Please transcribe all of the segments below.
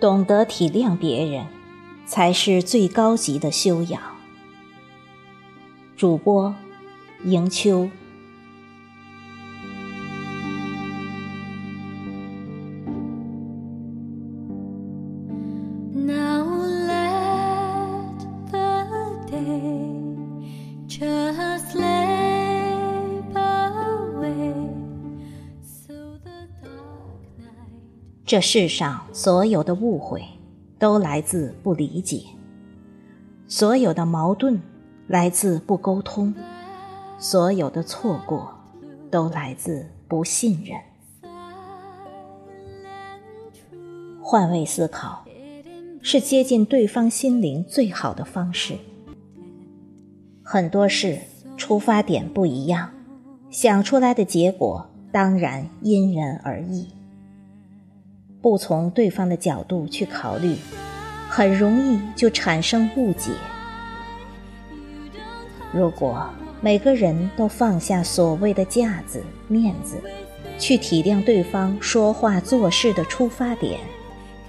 懂得体谅别人，才是最高级的修养。主播：迎秋。这世上所有的误会，都来自不理解；所有的矛盾，来自不沟通；所有的错过，都来自不信任。换位思考，是接近对方心灵最好的方式。很多事出发点不一样，想出来的结果当然因人而异。不从对方的角度去考虑，很容易就产生误解。如果每个人都放下所谓的架子、面子，去体谅对方说话做事的出发点，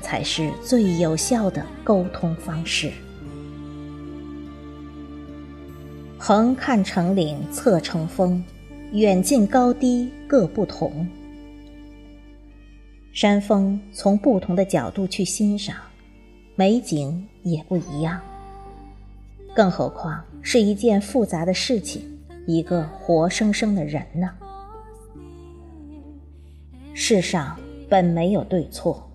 才是最有效的沟通方式。横看成岭侧成峰，远近高低各不同。山峰从不同的角度去欣赏，美景也不一样。更何况是一件复杂的事情，一个活生生的人呢？世上本没有对错，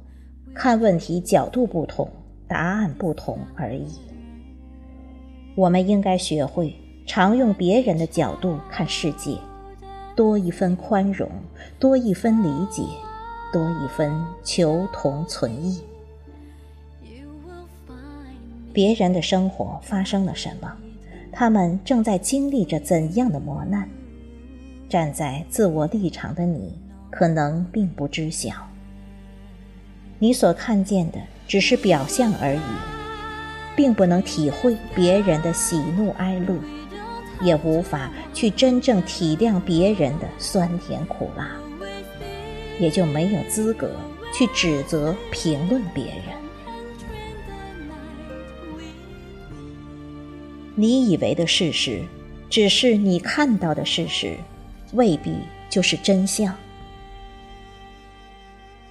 看问题角度不同，答案不同而已。我们应该学会常用别人的角度看世界，多一分宽容，多一分理解。多一分求同存异。别人的生活发生了什么？他们正在经历着怎样的磨难？站在自我立场的你，可能并不知晓。你所看见的只是表象而已，并不能体会别人的喜怒哀乐，也无法去真正体谅别人的酸甜苦辣。也就没有资格去指责、评论别人。你以为的事实，只是你看到的事实，未必就是真相。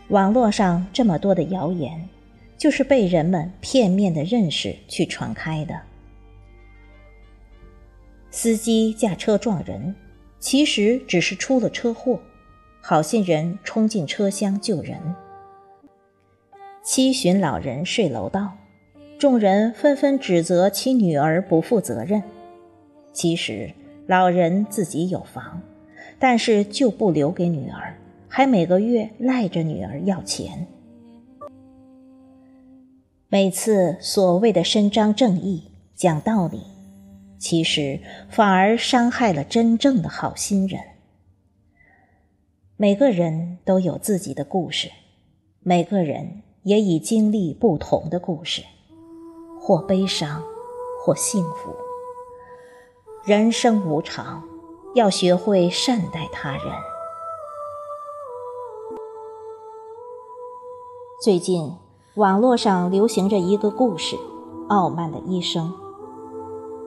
网络上这么多的谣言，就是被人们片面的认识去传开的。司机驾车撞人，其实只是出了车祸。好心人冲进车厢救人。七旬老人睡楼道，众人纷纷指责其女儿不负责任。其实老人自己有房，但是就不留给女儿，还每个月赖着女儿要钱。每次所谓的伸张正义、讲道理，其实反而伤害了真正的好心人。每个人都有自己的故事，每个人也已经历不同的故事，或悲伤，或幸福。人生无常，要学会善待他人。最近网络上流行着一个故事，《傲慢的医生》。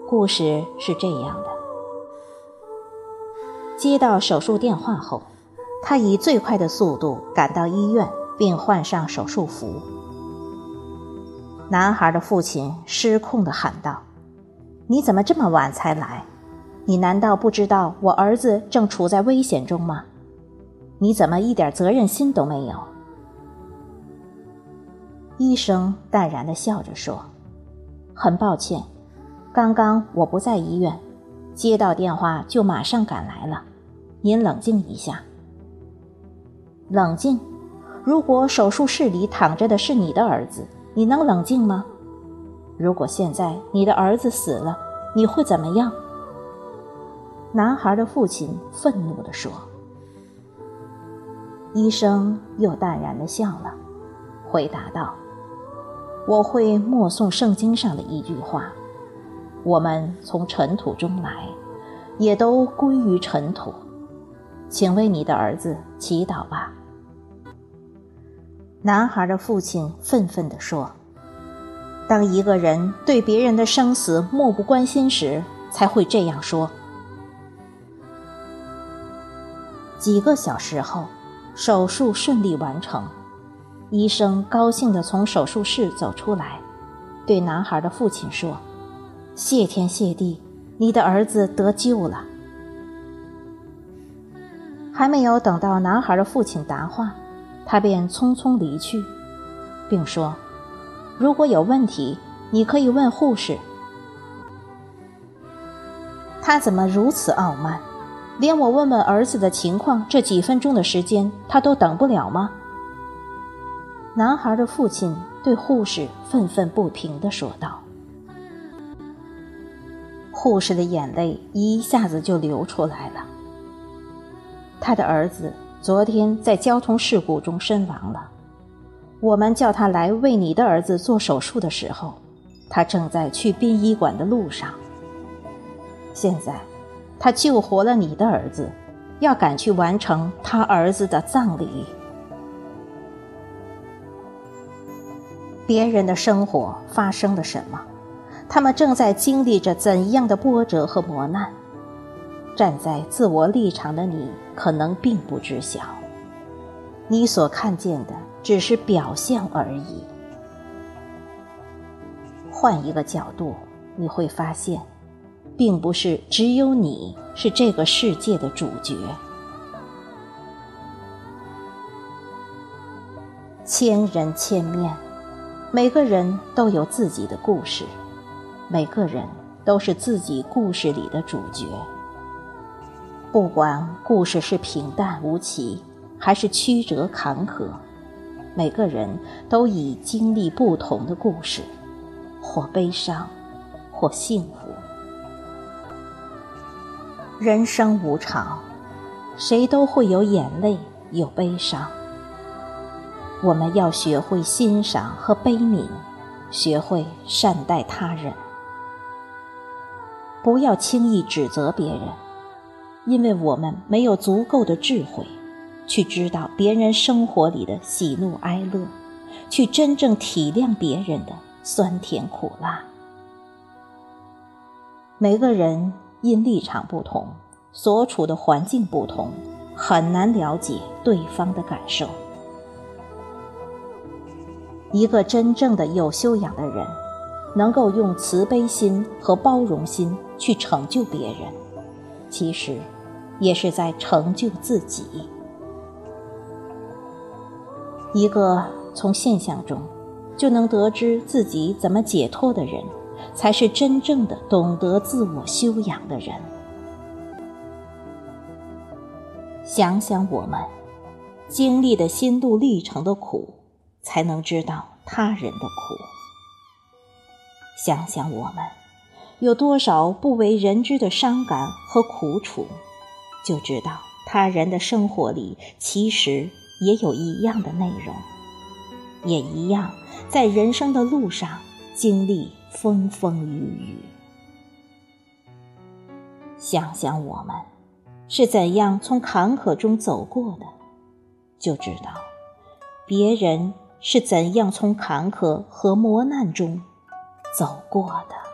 故事是这样的：接到手术电话后。他以最快的速度赶到医院，并换上手术服。男孩的父亲失控地喊道：“你怎么这么晚才来？你难道不知道我儿子正处在危险中吗？你怎么一点责任心都没有？”医生淡然地笑着说：“很抱歉，刚刚我不在医院，接到电话就马上赶来了。您冷静一下。”冷静。如果手术室里躺着的是你的儿子，你能冷静吗？如果现在你的儿子死了，你会怎么样？男孩的父亲愤怒地说。医生又淡然地笑了，回答道：“我会默诵圣经上的一句话：我们从尘土中来，也都归于尘土。请为你的儿子祈祷吧。”男孩的父亲愤愤地说：“当一个人对别人的生死漠不关心时，才会这样说。”几个小时后，手术顺利完成，医生高兴地从手术室走出来，对男孩的父亲说：“谢天谢地，你的儿子得救了。”还没有等到男孩的父亲答话。他便匆匆离去，并说：“如果有问题，你可以问护士。”他怎么如此傲慢？连我问问儿子的情况这几分钟的时间，他都等不了吗？男孩的父亲对护士愤愤不平地说道。护士的眼泪一下子就流出来了。他的儿子。昨天在交通事故中身亡了。我们叫他来为你的儿子做手术的时候，他正在去殡仪馆的路上。现在，他救活了你的儿子，要赶去完成他儿子的葬礼。别人的生活发生了什么？他们正在经历着怎样的波折和磨难？站在自我立场的你，可能并不知晓，你所看见的只是表象而已。换一个角度，你会发现，并不是只有你是这个世界的主角。千人千面，每个人都有自己的故事，每个人都是自己故事里的主角。不管故事是平淡无奇，还是曲折坎坷，每个人都已经历不同的故事，或悲伤，或幸福。人生无常，谁都会有眼泪，有悲伤。我们要学会欣赏和悲悯，学会善待他人，不要轻易指责别人。因为我们没有足够的智慧，去知道别人生活里的喜怒哀乐，去真正体谅别人的酸甜苦辣。每个人因立场不同，所处的环境不同，很难了解对方的感受。一个真正的有修养的人，能够用慈悲心和包容心去成就别人。其实。也是在成就自己。一个从现象中就能得知自己怎么解脱的人，才是真正的懂得自我修养的人。想想我们经历的心路历程的苦，才能知道他人的苦。想想我们有多少不为人知的伤感和苦楚。就知道他人的生活里其实也有一样的内容，也一样在人生的路上经历风风雨雨。想想我们是怎样从坎坷中走过的，就知道别人是怎样从坎坷和磨难中走过的。